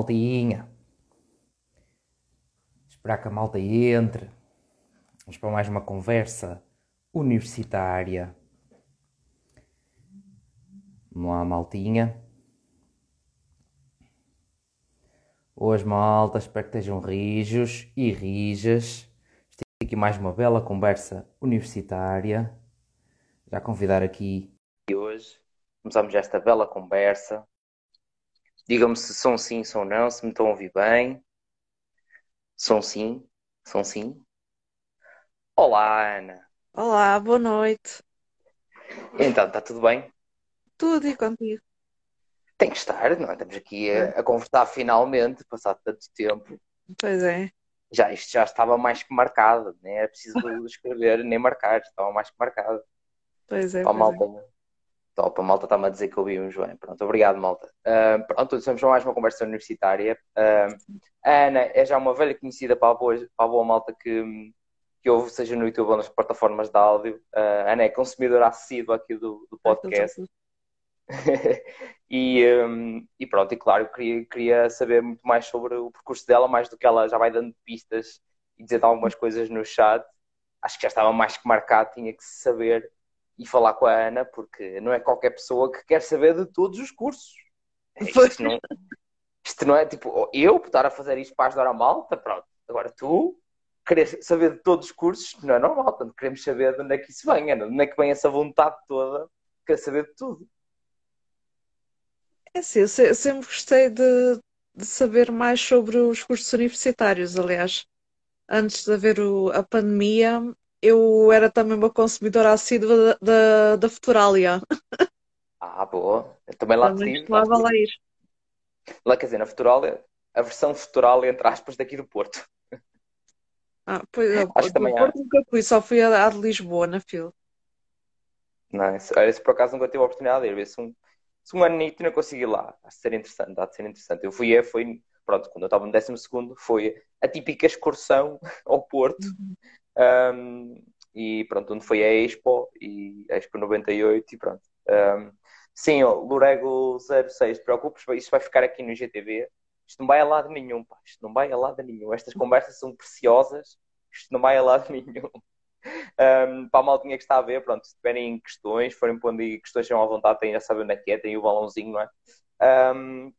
maltinha. Esperar que a malta entre. Vamos para mais uma conversa universitária. Vamos lá, maltinha. Hoje, malta, espero que estejam rijos e rijas. Estou aqui mais uma bela conversa universitária. Já convidar aqui. E hoje começamos esta bela conversa Digam-me se são sim, são não, se me estão a ouvir bem. São sim, são sim. Olá, Ana. Olá, boa noite. Então, está tudo bem? Tudo e contigo? Tem que estar, não é? Estamos aqui a, a conversar finalmente, passado tanto tempo. Pois é. Já, isto já estava mais que marcado, nem era preciso escrever nem marcar, estava mais que marcado. Pois é. Para a malta, Top, a malta está-me a dizer que ouvi um João. Pronto, obrigado, malta. Uh, pronto, estamos mais uma conversa universitária. Uh, a Ana é já uma velha conhecida para a boa, para a boa malta que, que ouve, seja no YouTube ou nas plataformas de áudio. Uh, a Ana é consumidora assídua aqui do, do podcast. e, um, e pronto, e claro, queria, queria saber muito mais sobre o percurso dela, mais do que ela já vai dando pistas e dizer algumas coisas no chat. Acho que já estava mais que marcado, tinha que saber e falar com a Ana, porque não é qualquer pessoa que quer saber de todos os cursos. Isto não, isto não é tipo, eu estar a fazer isto para ajudar a malta, pronto. Agora tu querer saber de todos os cursos não é normal, portanto queremos saber de onde é que isso vem, de onde é que vem essa vontade toda, quer saber de tudo. É assim, eu sempre gostei de, de saber mais sobre os cursos universitários, aliás. Antes de haver o, a pandemia, eu era também uma consumidora assídua da, da, Futuralia. Ah, boa. Eu também lá também tive. Lá, lá ir. Lá, quer dizer, na Futuralia, a versão Futuralia, entre aspas, daqui do Porto. Ah, pois, Acho do também Porto há. nunca fui, só fui a de Lisboa, na fila. Não, esse, esse por acaso nunca tive a oportunidade de ir. Se um, se um anito não consegui ir lá, acho de ser interessante, há de ser interessante. Eu fui, foi, pronto, quando eu estava no 12 foi a típica excursão ao Porto. Uhum um, e pronto, onde foi a Expo e a Expo 98 e pronto. Um, sim, ó, Lurego 06, te preocupes, isto vai ficar aqui no GTV. Isto não vai a lado nenhum, pá. Isto não vai a lado nenhum. Estas conversas são preciosas. Isto não vai a lado nenhum. Um, para a maltinha que está a ver, pronto, se tiverem questões, forem pondo aí questões, sejam à vontade, têm a saber onde é que é, tem o balãozinho, não é? Um,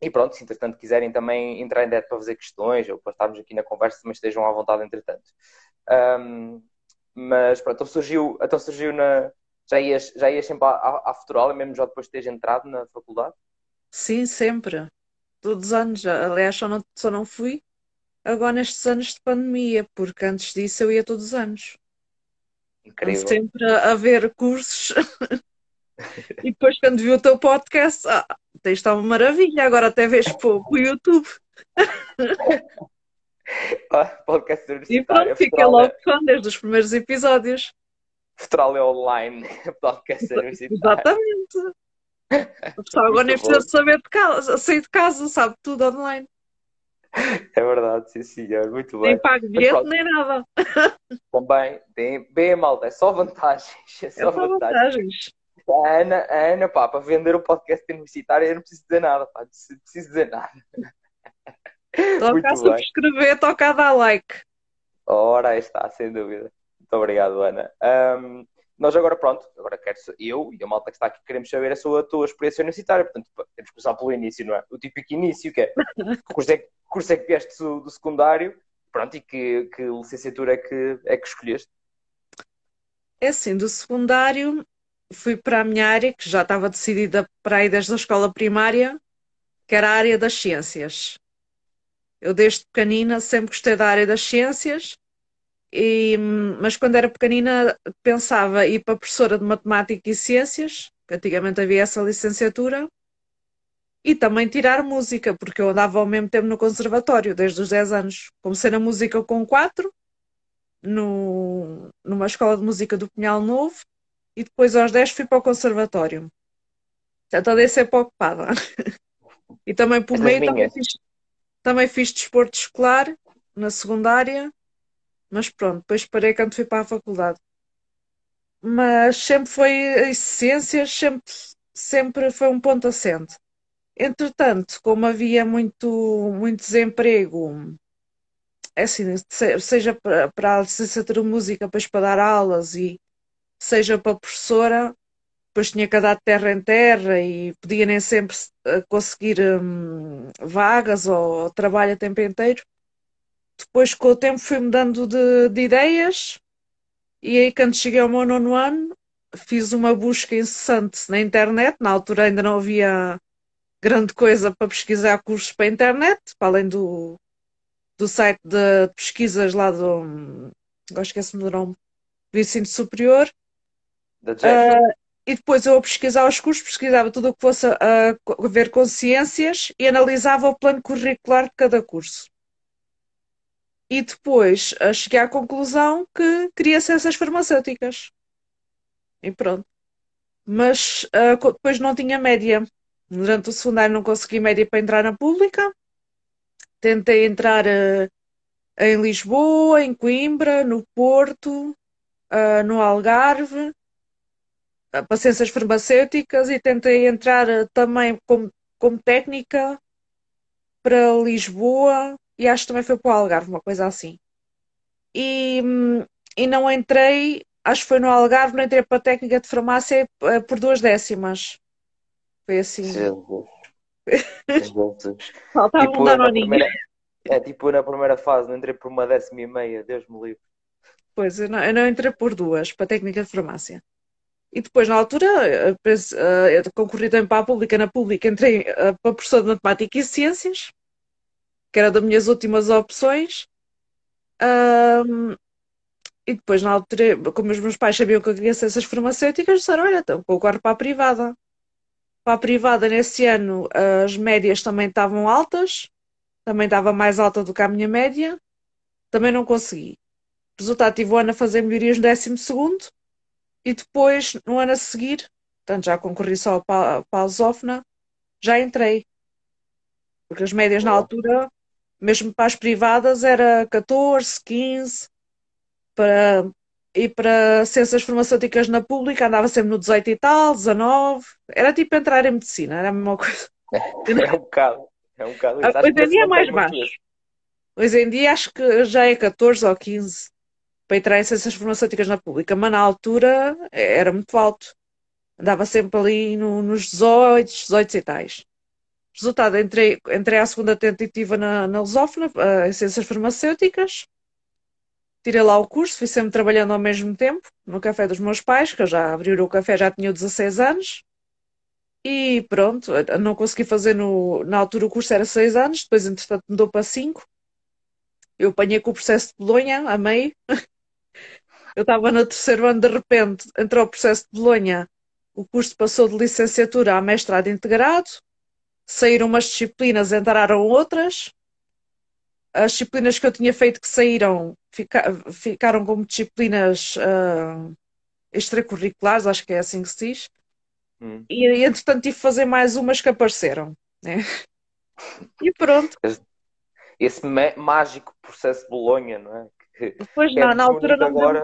e pronto, se entretanto quiserem também entrar em direto para fazer questões ou para estarmos aqui na conversa, também estejam à vontade entretanto. Um, mas pronto, então surgiu, então surgiu na. Já ias, já ias sempre à, à, à Futural, mesmo já depois de teres entrado na faculdade? Sim, sempre. Todos os anos. Aliás, só não, só não fui agora nestes anos de pandemia, porque antes disso eu ia todos os anos. Incrível. sempre a, a ver cursos. e depois, quando vi o teu podcast, ah, isto é uma maravilha, agora até vês pouco o YouTube. podcast E pronto, fica logo fã desde os primeiros episódios. Futral é online, podcast universitário. Exatamente. O pessoal agora nem precisa saber de casa, sair de casa, sabe tudo online. É verdade, sim, sim, é muito bem. Nem pago bilhete, nem nada. Também, bem, bem malta, é só vantagens. É só, é só vantagens. vantagens. A Ana, a Ana, pá, para vender o podcast universitário, eu não preciso dizer nada, pá, não preciso dizer nada. Toca a subscrever, toca a dar like. Ora, aí está, sem dúvida. Muito obrigado, Ana. Um, nós agora, pronto, agora quero eu e a malta que está aqui queremos saber a sua a tua experiência universitária. Portanto, temos que começar pelo início, não é? O típico início, que é que curso é, que curso é que vieste do, do, secundário, pronto, e que, que licenciatura é que, é que escolheste? É assim, do secundário fui para a minha área, que já estava decidida para ir desde a escola primária, que era a área das ciências. Eu desde pequenina sempre gostei da área das ciências, e, mas quando era pequenina pensava ir para professora de matemática e ciências, que antigamente havia essa licenciatura, e também tirar música, porque eu andava ao mesmo tempo no conservatório, desde os 10 anos. Comecei na música com 4, no, numa escola de música do Pinhal Novo, e depois aos 10 fui para o conservatório. Portanto, andei sempre ocupada. e também por meio também fiz, também fiz desporto escolar na secundária, mas pronto, depois parei quando fui para a faculdade. Mas sempre foi as ciências, sempre, sempre foi um ponto assente. Entretanto, como havia muito, muito desemprego, é assim, seja para, para a licenciatura de música, depois para dar aulas e seja para professora, depois tinha que andar de terra em terra e podia nem sempre eh, conseguir hum, vagas ou, ou trabalho a tempo inteiro. Depois, com o tempo, fui mudando de, de ideias e aí, quando cheguei ao meu nono ano, fiz uma busca incessante na internet. Na altura ainda não havia grande coisa para pesquisar cursos para a internet, para além do, do site de pesquisas lá do. Agora esqueci-me do nome, do ensino superior. Da uh, e depois eu a pesquisar os cursos, pesquisava tudo o que fosse a, a ver com ciências e analisava o plano curricular de cada curso. E depois uh, cheguei à conclusão que queria ciências farmacêuticas. E pronto. Mas uh, depois não tinha média. Durante o secundário não consegui média para entrar na pública. Tentei entrar uh, em Lisboa, em Coimbra, no Porto, uh, no Algarve, uh, para ciências farmacêuticas e tentei entrar também como, como técnica para Lisboa e acho que também foi para o Algarve, uma coisa assim. E, hum, e não entrei, acho que foi no Algarve, não entrei para a técnica de farmácia por duas décimas. Foi assim. Faltava tipo, um danoninho. Primeira, é tipo na primeira fase, não entrei por uma décima e meia, Deus me livre. Pois, eu não, eu não entrei por duas, para a técnica de farmácia. E depois, na altura, eu, eu concorri também para a pública. Na pública entrei eh, para professor de matemática e ciências, que era das minhas últimas opções. Um, e depois, na altura, como os meus pais sabiam que eu queria ciências farmacêuticas, disseram: Olha, então concorre para a privada. Para a privada, nesse ano, as médias também estavam altas, também estava mais alta do que a minha média, também não consegui. Resultado, tive o ano a fazer melhorias no 12 e depois, no ano a seguir, portanto, já concorri só para, a Lusófona, já entrei. Porque as médias na altura, mesmo para as privadas, era 14, 15, para e para ciências farmacêuticas na pública andava sempre no 18 e tal, 19. Era tipo entrar em medicina, era a mesma coisa. É um bocado. É um bocado. Ah, hoje em dia é mais baixo. Hoje em dia acho que já é 14 ou 15 para entrar em ciências farmacêuticas na pública, mas na altura era muito alto. Andava sempre ali no, nos 18, 18 e tais. Resultado, entrei, entrei à segunda tentativa na, na Lusófona, uh, em ciências farmacêuticas tirei lá o curso, fui sempre trabalhando ao mesmo tempo no café dos meus pais, que eu já abri o café, já tinha 16 anos. E pronto, não consegui fazer no, na altura o curso era 6 anos, depois entretanto mudou para 5. Eu apanhei com o processo de Bolonha, a meio. Eu estava no terceiro ano, de repente entrou o processo de Bolonha, o curso passou de licenciatura a mestrado integrado, saíram umas disciplinas, entraram outras, as disciplinas que eu tinha feito que saíram fica, ficaram como disciplinas uh, extracurriculares, acho que é assim que se diz. Hum. E entretanto tive que fazer mais umas que apareceram. Né? E pronto. Esse mágico processo de Bolonha, não é? Depois, é não, na altura não agora,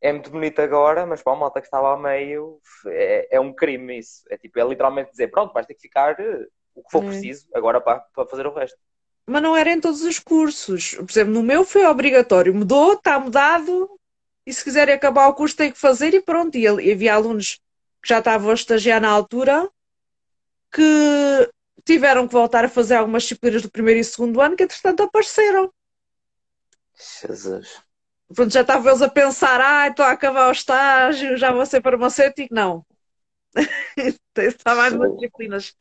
É muito bonito agora, mas para a malta que estava a meio é, é um crime isso. É tipo, é literalmente dizer, pronto, vais ter que ficar eh, o que for hum. preciso agora para, para fazer o resto mas não era em todos os cursos. Por exemplo, no meu foi obrigatório, mudou, está mudado, e se quiserem acabar o curso tem que fazer e pronto. E havia alunos que já estavam a estagiar na altura que tiveram que voltar a fazer algumas disciplinas do primeiro e segundo ano que entretanto apareceram. Jesus. Pronto, já estavam eles a pensar, ah, estou a acabar o estágio, já vou ser farmacêutico. Não. Estava mais umas disciplinas.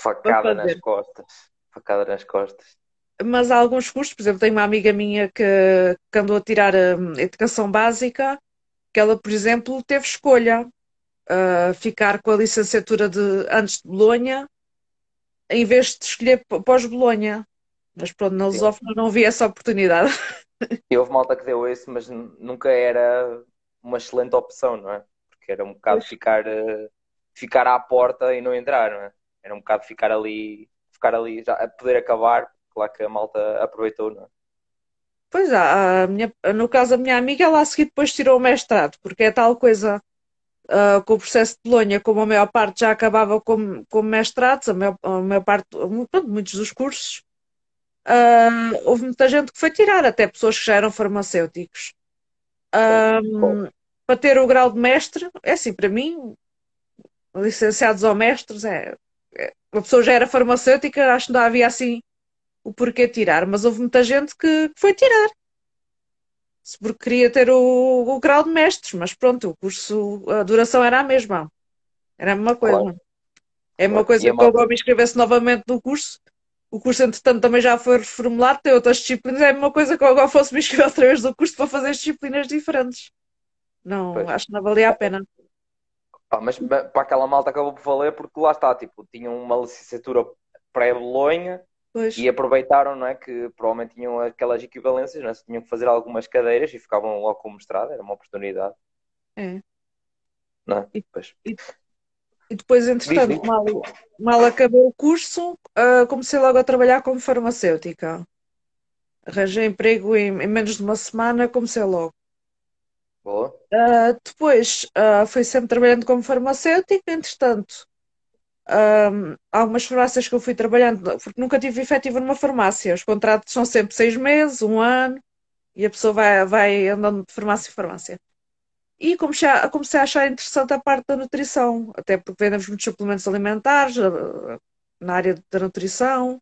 Facada nas costas. Facada nas costas mas há alguns cursos, por exemplo, tenho uma amiga minha que, que andou a tirar a hum, educação básica, que ela, por exemplo, teve escolha uh, ficar com a licenciatura de antes de Bolonha, em vez de escolher pós-Bolonha. Mas pronto, na Lusófona não vi essa oportunidade. E houve malta que deu isso, mas nunca era uma excelente opção, não é? Porque era um bocado ficar, uh, ficar à porta e não entrar, não é? Era um bocado ficar ali, ficar ali, já a poder acabar, claro que a malta aproveitou, não é? Pois a minha, no caso da minha amiga, ela a seguir depois tirou o mestrado, porque é tal coisa. uh, com o processo de Bolonha, como a maior parte já acabava como, como mestrados, a maior, a maior parte, pronto, muitos dos cursos, uh, houve muita gente que foi tirar, até pessoas que já eram farmacêuticos. Um, para ter o grau de mestre, é assim, para mim, licenciados ou mestres, é, é, a pessoa já era farmacêutica, acho que não havia assim o porquê tirar, mas houve muita gente que, que foi tirar porque queria ter o, o, grau de mestres, mas pronto, o curso, a duração era a mesma. Era a mesma coisa. Claro. É a mesma coisa que eu me inscrevesse novamente no curso. O curso, entretanto, também já foi reformulado, tem outras disciplinas. É a mesma coisa que eu agora fosse me inscrever outra vez no curso para fazer disciplinas diferentes. Não, pois. acho que não valia a pena. Ah, mas para aquela malta acabou por valer porque lá está, tipo, tinham uma licenciatura pré-Bolonha Pois. E aproveitaram, não é? Que provavelmente tinham aquelas equivalências, não é? Tinham que fazer algumas cadeiras e ficavam logo com mestrado, era uma oportunidade. É. Não é? E, e, e depois, entretanto, mal, mal acabou o curso, uh, comecei logo a trabalhar como farmacêutica. Arranjei emprego em, em menos de uma semana, comecei logo. Boa. Uh, depois uh, fui sempre trabalhando como farmacêutica, entretanto um, algumas farmácias que eu fui trabalhando, porque nunca tive efetivo numa farmácia. Os contratos são sempre seis meses, um ano, e a pessoa vai, vai andando de farmácia em farmácia. E comecei a, comecei a achar interessante a parte da nutrição, até porque vendemos muitos suplementos alimentares na área da nutrição.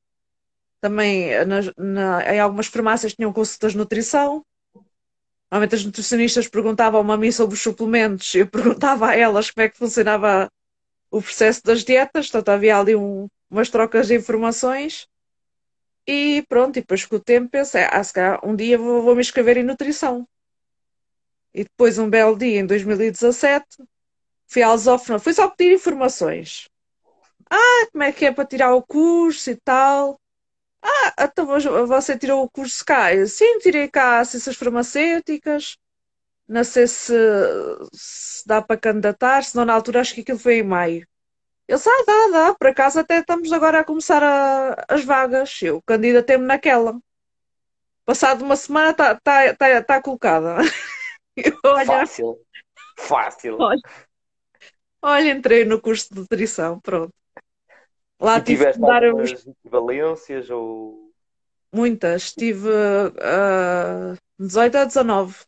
Também na, na, em algumas farmácias tinham consultas de nutrição. Normalmente as nutricionistas perguntavam-me a mim sobre os suplementos, eu perguntava a elas como é que funcionava o processo das dietas, portanto havia ali um, umas trocas de informações e pronto, e depois com o tempo pensei, ah, se calhar um dia vou, vou me inscrever em nutrição. E depois um belo dia, em 2017, fui à Lusófona, fui só pedir informações. Ah, como é que é para tirar o curso e tal? Ah, então você tirou o curso cá? Eu, Sim, tirei cá ciências farmacêuticas. Não sei se, se dá para candidatar, senão na altura acho que aquilo foi em maio. Eu disse, ah, dá, dá, por acaso até estamos agora a começar a, as vagas. Eu candidatei-me naquela. Passado uma semana está tá, tá, tá colocada. Olha, fácil, fácil. Olha, olha, entrei no curso de nutrição, pronto. Lá e tive que dar algumas equivalências ou... Muitas, tive uh, 18 a 19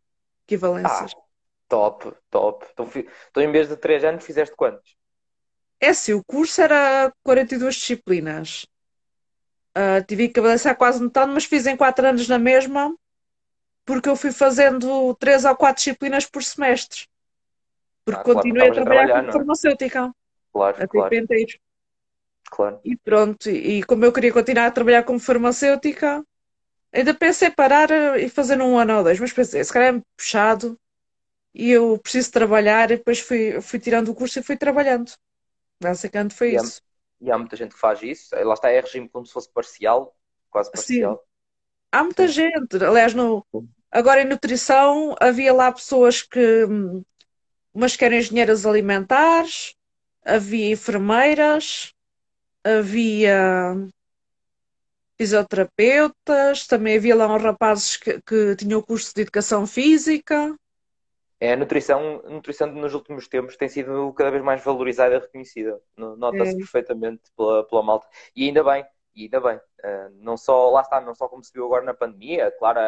equivalências. Ah, top, top. Então, então, em vez de 3 anos, fizeste quantos? É assim, o curso era 42 disciplinas. Uh, tive que avançar quase metade, mas fiz em 4 anos na mesma, porque eu fui fazendo 3 ou 4 disciplinas por semestre. Porque ah, continuei claro, a trabalhar, a trabalhar como farmacêutica. Claro, até claro. inteiro. Claro. E pronto, e como eu queria continuar a trabalhar como farmacêutica, Ainda pensei parar e fazer um ano ou dois, mas pensei, se calhar é puxado e eu preciso trabalhar e depois fui, fui tirando o curso e fui trabalhando. Basicamente foi e isso. Há, e há muita gente que faz isso. Lá está, é regime como se fosse parcial, quase parcial. Sim. Há muita Sim. gente. Aliás, no, agora em nutrição havia lá pessoas que umas que eram engenheiras alimentares, havia enfermeiras, havia fisioterapeutas, também havia lá uns rapazes que, que tinham o curso de educação física. É, a nutrição, a nutrição nos últimos tempos tem sido cada vez mais valorizada e reconhecida. Nota-se é. perfeitamente pela, pela malta. E ainda bem, e ainda bem. Uh, não só, lá está, não só como se viu agora na pandemia, claro,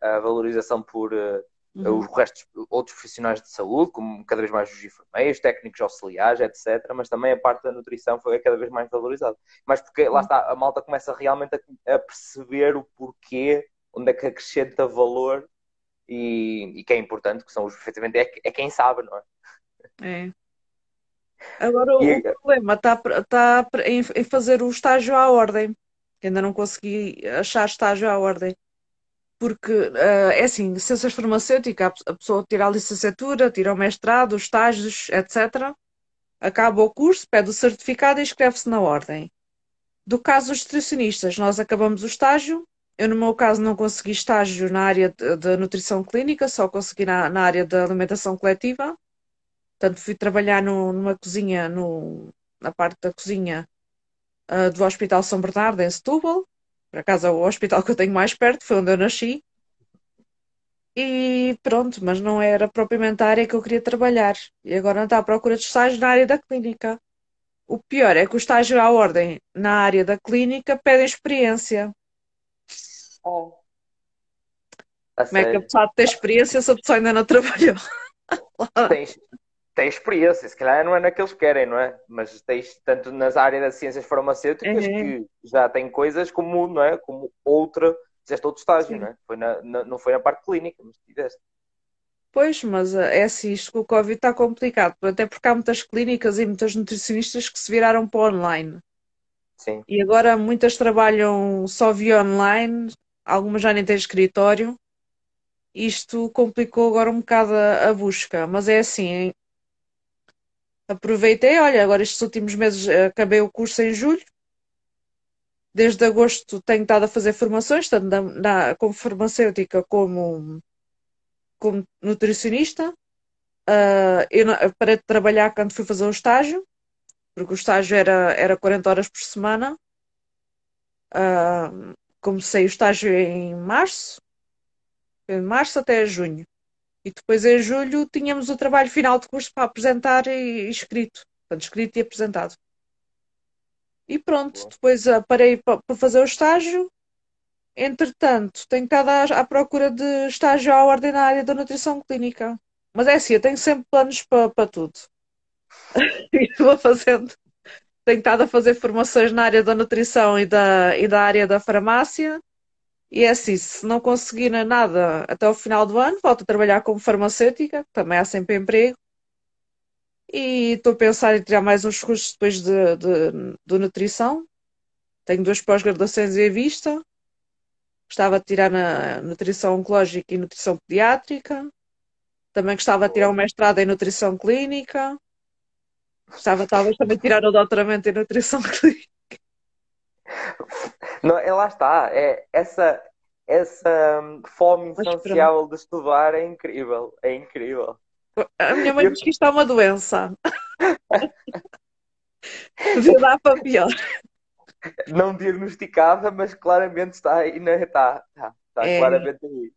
a, valorização por, uh, uhum. os restos, outros profissionais de saúde, como cada vez mais os enfermeiros, técnicos auxiliares, etc. Mas também a parte da nutrição foi cada vez mais valorizada. Mas porque lá uhum. está, a malta começa realmente a, a perceber o porquê, onde é que acrescenta valor e, e que é importante, que são os perfeitamente, é, é quem sabe, não é? É. Agora o, e... problema está, está em, fazer o estágio à ordem. Ainda não consegui achar estágio à ordem porque uh, é assim, ciências farmacêuticas, a pessoa tira a licenciatura, tira o mestrado, os estágios, etc. Acaba o curso, pede o certificado e inscreve-se na ordem. Do caso dos nutricionistas, nós acabamos o estágio. Eu, no meu caso, não consegui estágio na área da nutrição clínica, só consegui na, na, área da alimentação coletiva. Portanto, fui trabalhar no, numa cozinha, no, na parte da cozinha uh, do Hospital São Bernardo, em Setúbal por acaso é o hospital que eu tenho mais perto, foi onde eu nasci. e pronto, mas não era propriamente a área que eu queria trabalhar. E agora está à procura de estágio na área da clínica. O pior é que o estágio à ordem na área da clínica pede experiência. Oh. Como é que a sério. pessoa tem experiência se a pessoa ainda não trabalhou? Tens, tens experiência, se calhar não é naqueles que querem, não é? Mas tens tanto nas áreas das ciências farmacêuticas É, que já têm coisas como, não é? Como outra, fizeste outro estágio, sim. não é? Foi na, na- não foi na parte clínica, mas tiveste. Pois, mas eh, é assim, isto com o Covid está complicado, até porque há muitas clínicas e muitas nutricionistas que se viraram para online. Sim. E agora muitas trabalham só via online, algumas já nem têm escritório. Isto complicou agora um bocado a, a busca, mas é assim, aproveitei, olha, agora estes últimos meses eh, acabei o curso em julho, desde agosto tenho estado a fazer formações, tanto na, na- como farmacêutica como, como nutricionista. Ah, eu parei de trabalhar quando fui fazer o estágio, porque o estágio era, era 40 horas por semana. Ah, comecei o estágio em março, de março até junho. E depois em julho tínhamos o trabalho final de curso para apresentar e, e escrito. Portanto, escrito e apresentado. E pronto, Boa. depois ah, parei pa- para fazer o estágio. Entretanto, tenho estado à, à procura de estágio à ordem na área da nutrição clínica. Mas é assim, eu tenho sempre planos para, para tudo. E vou fazendo. Tenho estado a fazer formações na área da nutrição e da, e da área da farmácia. E é assim, se não conseguir nada até o final do ano, volto a trabalhar como farmacêutica, também há sempre emprego. E estou a pensar em tirar mais uns cursos depois de, de, de nutrição. Tenho duas pós-graduações em vista. Gostava de tirar na nutrição oncológica e nutrição pediátrica. Também gostava de tirar um mestrado em nutrição clínica. Gostava talvez também de tirar o doutoramento em nutrição clínica. Não, é, lá está. É, essa, essa hum, fome insaciável de estudar é incrível. É incrível. A minha mãe Eu, diz que isto é uma doença. Devia dar para pior. não diagnosticada, mas claramente está aí, né? Está, está, está É, claramente aí.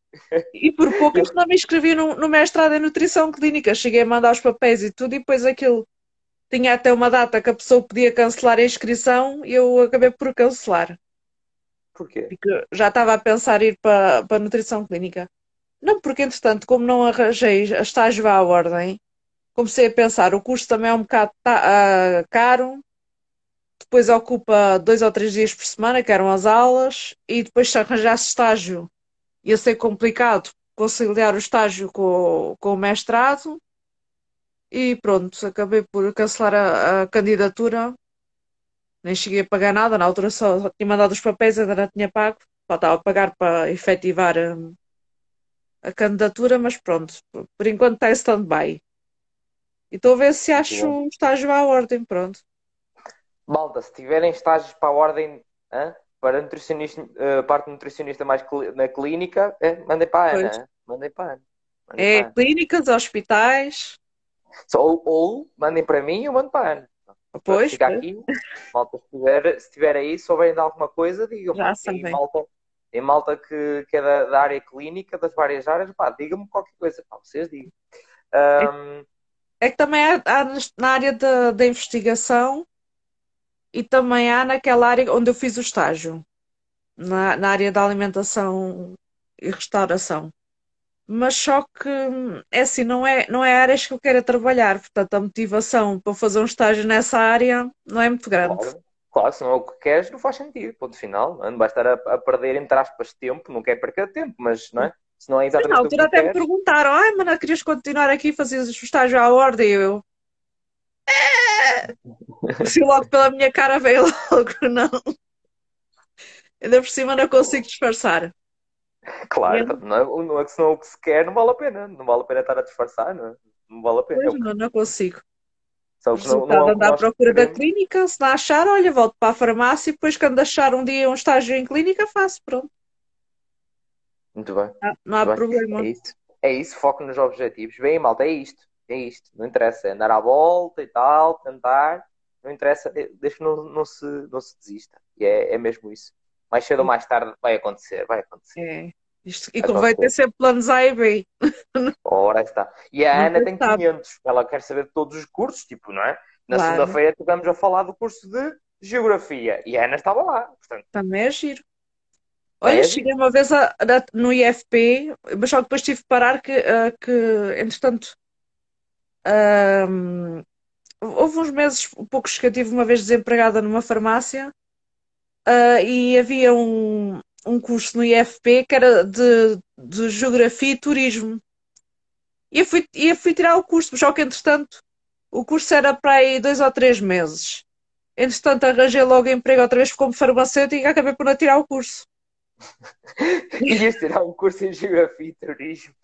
e por poucas Eu, não me inscrevi no, no mestrado em nutrição clínica. Cheguei a mandar os papéis e tudo, e depois aquilo tinha até uma data que a pessoa podia cancelar a inscrição e eu acabei por cancelar. porquê? Porque já estava a pensar ir para, para a nutrição clínica. Não, porque entretanto, como não arranjei a estágio à ordem, comecei a pensar, o curso também é um bocado ah, caro, depois ocupa dois ou três dias por semana, que eram as aulas, e depois se arranjasse estágio ia ser complicado conciliar o estágio com, com o mestrado, e pronto, acabei por cancelar a, a candidatura, nem cheguei a pagar nada, na altura só, só tinha mandado os papéis, ainda não tinha pago, faltava pagar para efetivar hum, a candidatura, mas pronto, por enquanto está em stand-by. E estou a ver se acho um estágio à ordem, pronto. Malta, se tiverem estágios para a ordem, hã? para nutricionista, eh, parte nutricionista mais na clínica, é, mandem para a Ana. Mandem para a Ana. Mandem É para a Ana. clínicas, hospitais, Ou, ou mandem para mim e eu mando para a Ana. pois, Fica aqui, malta, se tiver, se tiver aí, souberem de alguma coisa, digam-me. já sabem. malta, e malta que, que é da, da área clínica, das várias áreas, pá, digam-me qualquer coisa, pá, vocês digam. É, Ahm, é que também há, há na área da, da investigação e também há naquela área onde eu fiz o estágio, na, na área da alimentação e restauração. Mas só que é assim, não é, não é áreas que eu quero trabalhar, portanto a motivação para fazer um estágio nessa área não é muito grande. claro, claro, se não é o que queres, não faz sentido, ponto final. Não vai estar a, a perder, entre aspas, tempo, não quer perder tempo, mas não é? Se não é na exatamente que altura tu até me perguntaram, ai, mana, querias continuar aqui e fazer o estágio à ordem? E eu, assim logo pela minha cara veio logo, não. Ainda por cima não consigo disfarçar. Claro, eu, não é, não é que se não o que se quer, não vale a pena. Não vale a pena estar a disfarçar, não é? Não vale a pena. É pois, que, não, não consigo. só que não, não é andar à procura da clínica, se não achar, olha, volto para a farmácia e depois quando achar um dia um estágio em clínica, faço, pronto. Muito bem. Não, não há Muito bem. problema. É isso. É isso, foco nos objetivos. Bem, malta, é isto. É isto. Não interessa. É andar à volta e tal, tentar. Não interessa. é- que não, não se, não se desista. E é, é mesmo isso. Mais cedo ou mais tarde vai acontecer. Vai acontecer. É. Isto, e convém ter sempre planos A e B. Ora está. E a Ana tem sabe. 500. Ela quer saber de todos os cursos, tipo, não é? Na Claro. segunda-feira tivemos a falar do curso de Geografia e a Ana estava lá. Portanto, Também é giro. É Olha, giro. cheguei uma vez a- a- no IFP, mas só depois tive que parar que, ah, que entretanto, ahm, houve uns meses poucos que eu tive uma vez desempregada numa farmácia, ah, e havia um, um curso no IFP que era de, de Geografia e Turismo. E eu fui, eu fui tirar o curso, só que entretanto o curso era para aí dois ou três meses. Entretanto, arranjei logo emprego outra vez como farmacêutica e acabei por não tirar o curso. ias tirar um curso em Geografia e Turismo.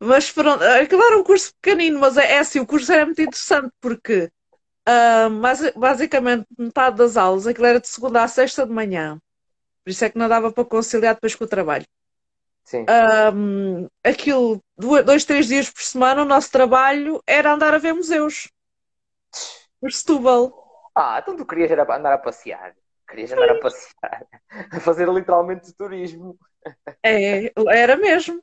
Mas pronto, aquilo era um curso pequenino, mas é, é assim, o curso era muito interessante porque ah, basi- basicamente metade das aulas, aquilo era de segunda a sexta de manhã. Por isso é que não dava para conciliar depois com o trabalho. Sim. Ahm, aquilo, do- dois, três dias por semana, o nosso trabalho era andar a ver museus. Por Setúbal. Ah, então tu querias andar a passear. Querias andar a passear. A fazer literalmente turismo. É, era mesmo.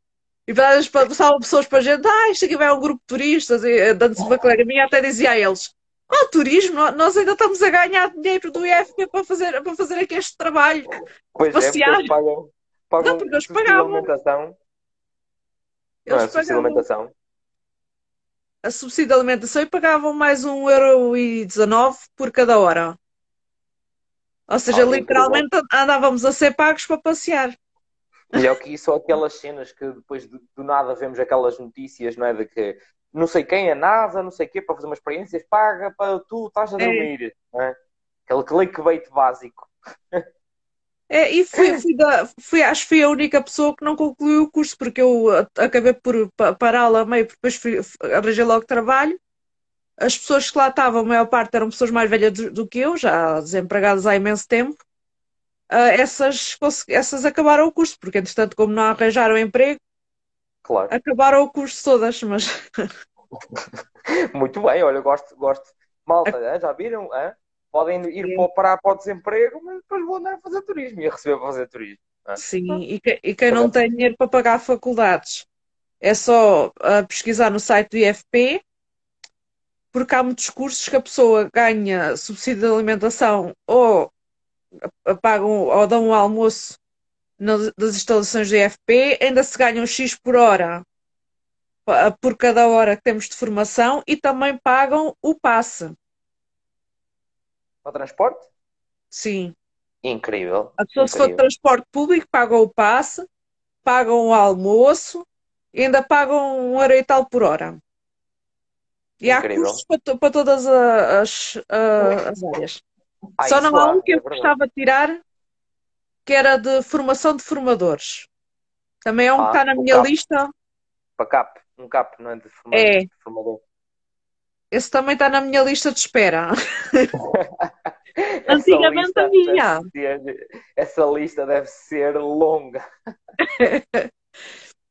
E passavam pessoas para a gente, ah, isto aqui vai um grupo de turistas, e eh, dando-se uma colega minha até dizia a eles, qual turismo? Nó- Nós ainda estamos a ganhar dinheiro do IFP para fazer, para fazer aqui este trabalho. Pois é, Passear. eles pagam, pagam Não, porque eles subsídio de pagavam. alimentação. Não é subsídio pagavam alimentação. a subsídio de alimentação e pagavam mais um euro e dezenove por cada hora. Ou seja, Olha, literalmente andávamos a ser pagos para passear. Melhor que isso, aquelas cenas que depois do, do nada vemos aquelas notícias, não é? De que não sei quem, a NASA, não sei o quê, para fazer umas experiências, paga para tu estás a É. dormir. Não é? Aquele clickbait básico. É, e fui, fui, da, fui, acho que fui a única pessoa que não concluiu o curso, porque eu acabei por pa- pará-la a meio, porque depois fui, arranjei logo trabalho. As pessoas que lá estavam, a maior parte eram pessoas mais velhas do, do que eu, já desempregadas há imenso tempo. Ah, essas, essas acabaram o curso, porque entretanto, como não arranjaram emprego, Claro. acabaram o curso todas, mas Muito bem, olha, gosto, gosto. Malta, hã? já viram? hã? Podem ir para, parar para o desemprego, mas depois vou andar a fazer turismo e a receber para fazer turismo. sim, e, que- e quem não tem dinheiro para pagar faculdades, é só ah, pesquisar no site do IFP, porque há muitos cursos que a pessoa ganha subsídio de alimentação ou pagam ou dão um almoço das instalações do IFP, ainda se ganham X por hora por cada hora que temos de formação e também pagam o passe. Para o transporte? Sim. Incrível. A pessoa, se for de transporte público, pagam o passe, pagam o almoço e ainda pagam um euro e tal por hora. E há Incrível. cursos para, para todas as, a- as áreas. Ah, Só não há há, um que é eu verdade. gostava de tirar, que era de formação de formadores. Também é um Ah, que está na minha CAP. lista. Para CAP, um CAP, não é? De formador. É. de formador. Esse também está na minha lista de espera. Antigamente havia. deve ser- essa lista deve ser longa.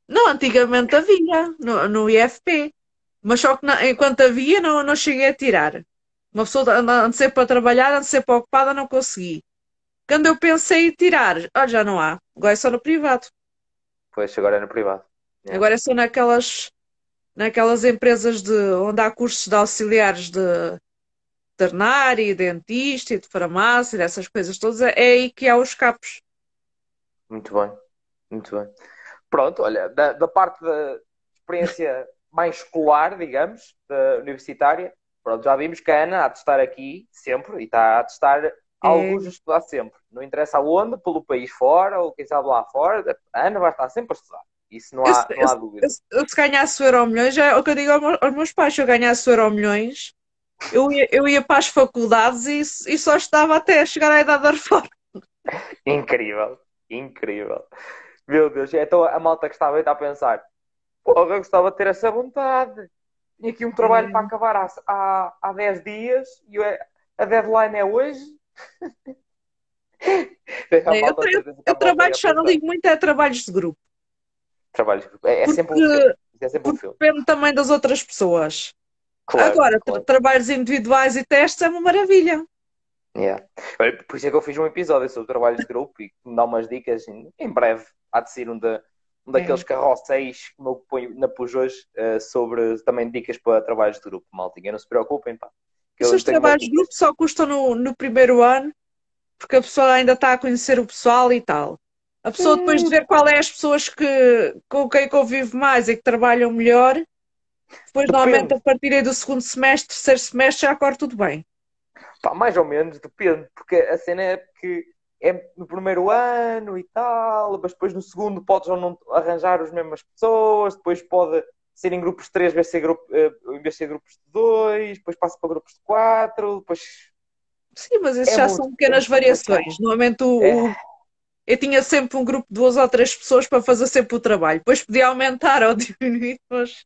Não, antigamente havia no, no IFP. Mas só que não- enquanto havia, não, não cheguei a tirar. Uma pessoa anda anda sempre para trabalhar, anda sempre ocupada, não consegui. Quando eu pensei em tirar, olha, já não há. Agora é só no privado. Pois, agora é no privado. É. Agora é só naquelas, naquelas empresas de, onde há cursos de auxiliares de veterinário, e dentista e de farmácia, dessas coisas todas. É aí que há os capos. Muito bem, muito bem. Pronto, olha, da, da parte da experiência mais escolar, digamos, da universitária, pronto, já vimos que a Ana há de estar aqui sempre e está a testar alguns estudar sempre. Não interessa aonde, pelo país fora ou quem sabe lá fora, a Ana vai estar sempre a estudar. Isso não há, Eu- não há dúvida. Eu, eu se ganhasse o Euro Milhões, é o que eu digo aos meus, pais, se eu ganhasse o Euro Milhões, eu ia, eu ia para as faculdades e, e só estudava até chegar à idade da reforma. Incrível, incrível. Meu Deus, então a malta que estava aí está a pensar: porra, eu gostava de ter essa vontade. Tinha aqui um trabalho É. para acabar há, há, há 10 dias e eu- a deadline é hoje. Eu, tra- a eu trabalho, digo muito, é trabalhos de grupo, Trabalhos. É, é sempre um Porque- filme. É sempre um filme. depende também das outras pessoas. Claro, Agora, tra- claro. trabalhos individuais e testes é uma maravilha. Yeah. Por isso é que eu fiz um episódio sobre trabalhos de grupo e me dá umas dicas em, breve. há de ser um, de, um daqueles é. carrosséis que eu ponho na PUJ hoje uh, sobre também dicas para trabalhos de grupo, maltinha. Não se preocupem, pá. Os trabalhos de grupo só custam no, no primeiro ano, porque a pessoa ainda está a conhecer o pessoal e tal. A pessoa depois de ver qual é as pessoas que, com quem convive mais e que trabalham melhor, depois depende. normalmente a partir do segundo semestre, terceiro semestre já corre tudo bem. Pá, mais ou menos, depende, porque a cena é que é no primeiro ano e tal, mas depois no segundo podes ou não arranjar as mesmas pessoas, depois pode ser em grupos de três, em vez de ser, grupo, eh, em vez de grupos de dois, depois passa para grupos de quatro, depois. Sim, mas isso é já são pequenas variações. Normalmente o, é. eu tinha sempre um grupo de duas ou três pessoas para fazer sempre o trabalho. Depois podia aumentar ou diminuir, mas.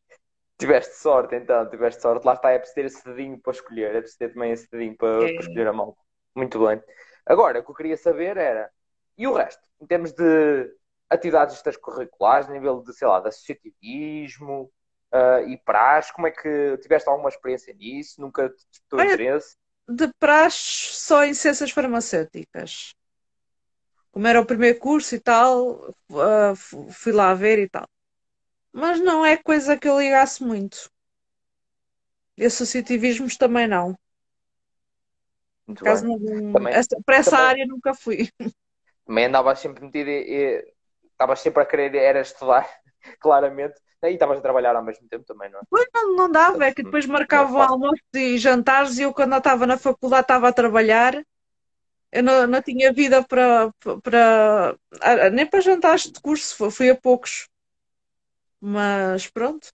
Tiveste sorte então, tiveste sorte. Lá está, é preciso ter esse dedinho para escolher, é preciso ter também esse dedinho para, é. para escolher a mão. Muito bem. Agora, o que eu queria saber era, e o resto? Em termos de atividades extracurriculares, a nível de, sei lá, de associativismo uh, e praxe, como é que tiveste alguma experiência nisso? Nunca te despertou interesse? De praxe só em ciências farmacêuticas. Como era o primeiro curso e tal, uh, fui lá ver e tal. Mas não é coisa que eu ligasse muito. E associativismos também não. Muito caso não, também, essa, para essa também, área nunca fui. Também andava sempre metido e estavas sempre a querer era estudar, claramente. E estavas a trabalhar ao mesmo tempo também, não é? Pois não, não dava, é que depois marcavam almoço e jantares e eu quando eu estava na faculdade estava a trabalhar, eu não, não tinha vida para, para nem para jantares de curso, fui a poucos. Mas pronto.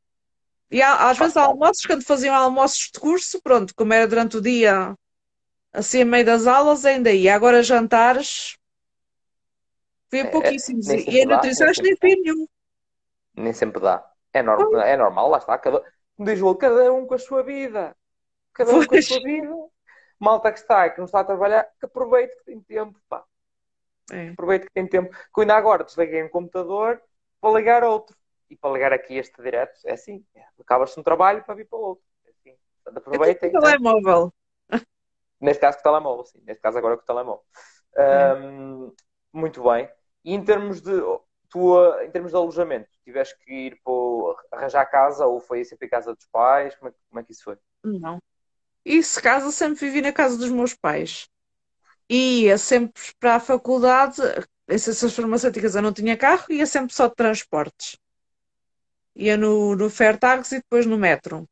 E às vezes almoços, quando faziam almoços de curso, pronto, como era durante o dia assim, a meio das aulas ainda ia. Agora jantares, fui a é, pouquíssimos. É, e a nutrição acho que nem fui nenhum. Nem sempre dá. É, norm é normal, lá está. Cada, diz o cada um com a sua vida. Cada um com a sua vida. Malta que está que não está a trabalhar, que aproveite que tem tempo, pá. É. Aproveite que tem tempo. Que ainda agora desliguei um computador para ligar outro. E para ligar aqui este direto, é assim. Acaba-se um trabalho para vir para o outro. É assim. Aproveitem. É telemóvel. Neste caso com o telemóvel, sim. Neste caso agora com o telemóvel. Um, muito bem. E em termos de tua, em termos de alojamento, tiveste que ir para arranjar casa ou foi sempre casa dos pais? Como é, como é que isso foi? Não. Isso, casa, sempre vivi na casa dos meus pais. E ia sempre para a faculdade, ciências farmacêuticas eu não tinha carro, ia sempre só de transportes. Ia no, no Fairtags e depois no metro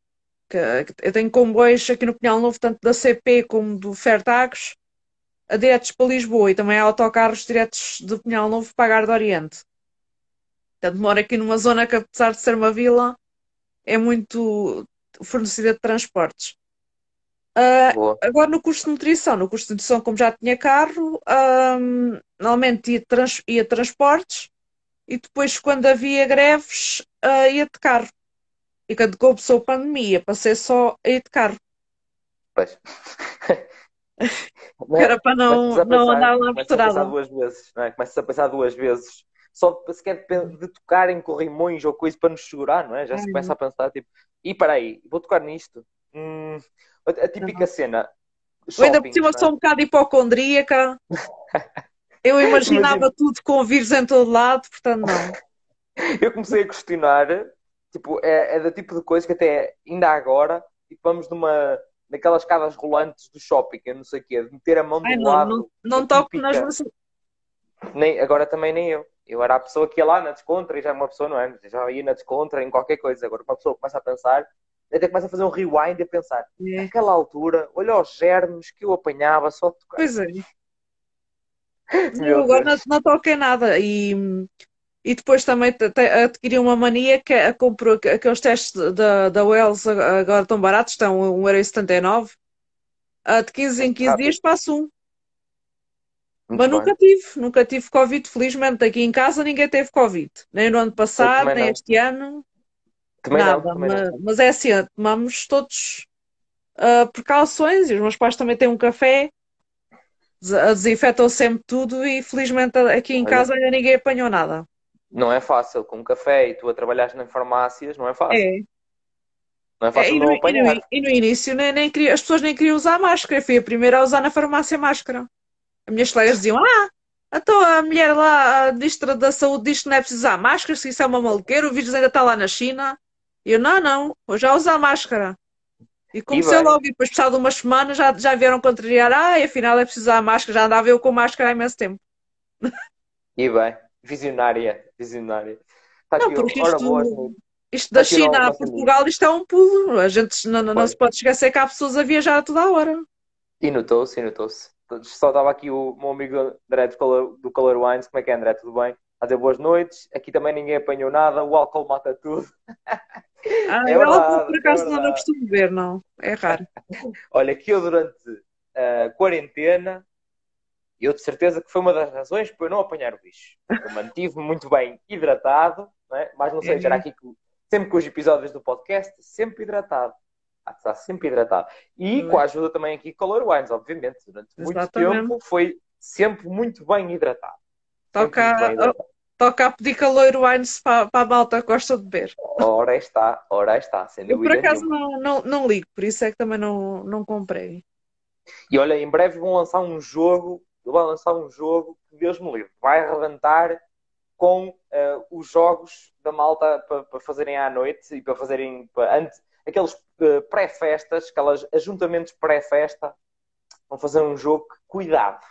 eu tenho comboios aqui no Pinhal Novo, tanto da CP como do Fertagos, a diretos para Lisboa e também autocarros diretos do Pinhal Novo para a Garda Oriente. Portanto, moro aqui numa zona que, apesar de ser uma vila, é muito fornecida de transportes. Uh, agora, no curso de nutrição, no curso de nutrição, como já tinha carro, um, normalmente ia, trans, ia transportes e depois, quando havia greves, uh, ia de carro. E quando começou a pandemia, passei só a ir de carro. Pois. Era para não, pensar, não andar lá pensar duas vezes, não é? Começa a pensar duas vezes. Só se quer de tocar em corrimões ou coisa para nos segurar, não é? Já se começa a pensar, tipo, e para aí, vou tocar nisto. Hum, a, típica uhum. cena. Shopping, ainda por cima é? sou um bocado hipocondríaca. Eu imaginava Imagina. tudo com vírus em todo lado, portanto não. Eu comecei a questionar Tipo, é, é do tipo de coisa que até ainda agora, tipo, vamos numa naquelas escadas rolantes do shopping, eu não sei o quê, de meter a mão Ai, do não, lado. Não, não toco nas nem Agora também nem eu. Eu era a pessoa que ia lá na descontra e já é uma pessoa, não é? Já ia na descontra em qualquer coisa. Agora uma pessoa começa a pensar, até começa a fazer um rewind e a pensar, é. naquela altura, olha os germes que eu apanhava só de tocar. Pois é. eu agora não, não toquei nada e e depois também adquiri uma mania que é, comprou aqueles testes da, da Wells agora estão baratos, estão 1,79€. De 15 em 15 dias passo um. Muito Mas bem. nunca tive, nunca tive Covid, felizmente. Aqui em casa ninguém teve Covid. Nem no ano passado, nem não. este ano. Também nada. Não, mas, não. mas, é assim, tomamos todos uh, precauções e os meus pais também têm um café, desinfetam sempre tudo e felizmente aqui em casa ainda ninguém apanhou nada não é fácil. Com um café e tu a trabalhas em farmácias, não é fácil. É. Não é fácil é, e, no, e, no, e, no, início nem, nem queria, as pessoas nem queriam usar máscara. Eu fui a primeira a usar na farmácia máscara. As minhas colegas diziam, ah, Então a mulher lá, a ministra da Saúde, diz que não é preciso usar máscara, se isso é uma maluqueira, o vírus ainda está lá na China. E eu, não, não, vou já usar máscara. E comecei logo, e depois, passado umas semanas, já, já vieram contrariar, ah, e afinal é preciso usar máscara, já andava eu com máscara há imenso tempo. E bem, visionária, visionária. Está não, porque isto, boa, isto da China a Portugal, isto é um pulo. A gente não, não, não se pode esquecer que há pessoas a viajar a toda a hora. E notou-se, e notou-se. Só estava aqui o meu amigo André do Color, do Color Wines. Como é que é, André? Tudo bem? A dizer boas noites. Aqui também ninguém apanhou nada. O álcool mata tudo. Ah, é verdade, álcool, por acaso, é não, não costumo ver, não. É raro. Olha, que eu durante a quarentena, eu de certeza que foi uma das razões para eu não apanhar o bicho. Eu mantive-me muito bem hidratado, não é? mas não sei, é. era aqui que, sempre com os episódios do podcast, sempre hidratado está sempre hidratado. E com a ajuda também aqui Color Wines, obviamente. Durante muito Exatamente. tempo foi sempre muito bem hidratado. Toca, bem hidratado. toca a pedir Color Wines para, para a malta que gosta de beber. Ora está, ora está, sem Eu por acaso não, não, não ligo, por isso é que também não, não comprei. E olha, em breve vão lançar um jogo, vão lançar um jogo que Deus me livre, vai arrebentar com uh, os jogos da malta para, para fazerem à noite e para fazerem para, antes, aqueles uh, pré-festas, aqueles ajuntamentos pré-festa, vão fazer um jogo que, cuidado.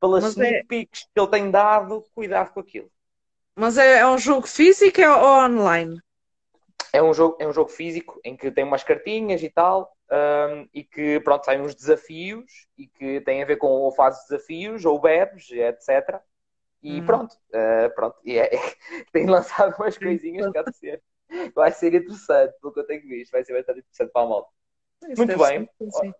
Pelas Mas sneak é... peeks que ele tem dado, cuidado com aquilo. Mas é, é um jogo físico ou online? É um, jogo, é um jogo físico em que tem umas cartinhas e tal, um, e que pronto, saem uns desafios e que tem a ver com ou fazes desafios ou bebes, etc. E hum. pronto, uh, pronto. E é, é, tem lançado umas coisinhas que há de ser vai ser interessante, pelo que eu tenho visto, vai ser bastante interessante para a malta. muito bem. Ser,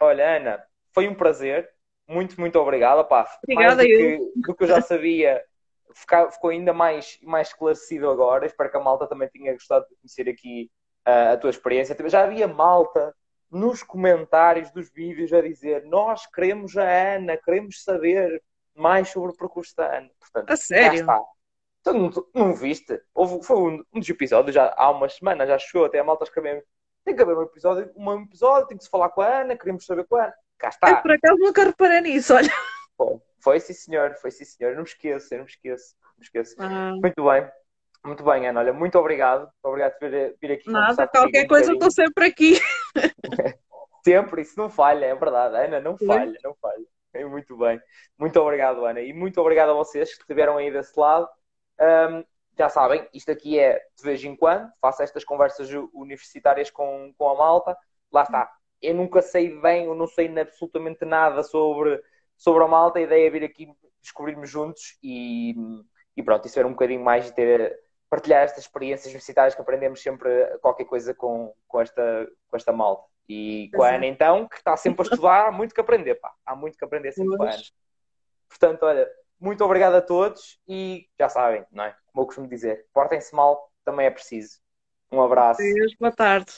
Olha, Ana, foi um prazer. Muito, muito obrigada. Pá, Obrigada, mais do que, do que eu já sabia, ficou ainda mais, mais esclarecido agora. Espero que a malta também tenha gostado de conhecer aqui uh, a tua experiência. Já havia malta nos comentários dos vídeos a dizer nós queremos a Ana, queremos saber mais sobre o percurso da Ana. Portanto, a sério? Está. Tu não, não viste? Houve, foi um, um, dos episódios, já há umas semanas, já chegou até a malta escrever. Tem que haver um episódio, um episódio, tem que se falar com a Ana, queremos saber com a Ana. Cá está. Eu por acaso nunca reparei nisso, olha. Bom, foi sim senhor, foi sim senhor. Eu não me esqueço, eu não me esqueço. Não me esqueço. Ah. Muito bem. Muito bem, Ana. Olha, muito obrigado. Obrigado por vir, vir aqui. Nada, qualquer coisa estou sempre aqui. sempre, isso não falha, é verdade. Ana, não falha, não falha. Muito bem. Muito obrigado, Ana. E muito obrigado a vocês que estiveram aí desse lado. Um, já sabem, isto aqui é de vez em quando, faço estas conversas universitárias com, com a malta. Lá está. Eu nunca sei bem, eu não sei absolutamente nada sobre, sobre a malta. A ideia é vir aqui descobrirmos juntos e, e pronto, isso era um bocadinho mais de ter, partilhar estas experiências universitárias que aprendemos sempre qualquer coisa com, com, esta, com esta malta. E com a Ana, então, que está sempre a estudar, há muito que aprender, pá. Há muito que aprender sempre com a Ana. Portanto, olha, muito obrigado a todos e já sabem, não é? Como eu costumo dizer, portem-se mal, também é preciso. Um abraço. Deus, boa tarde.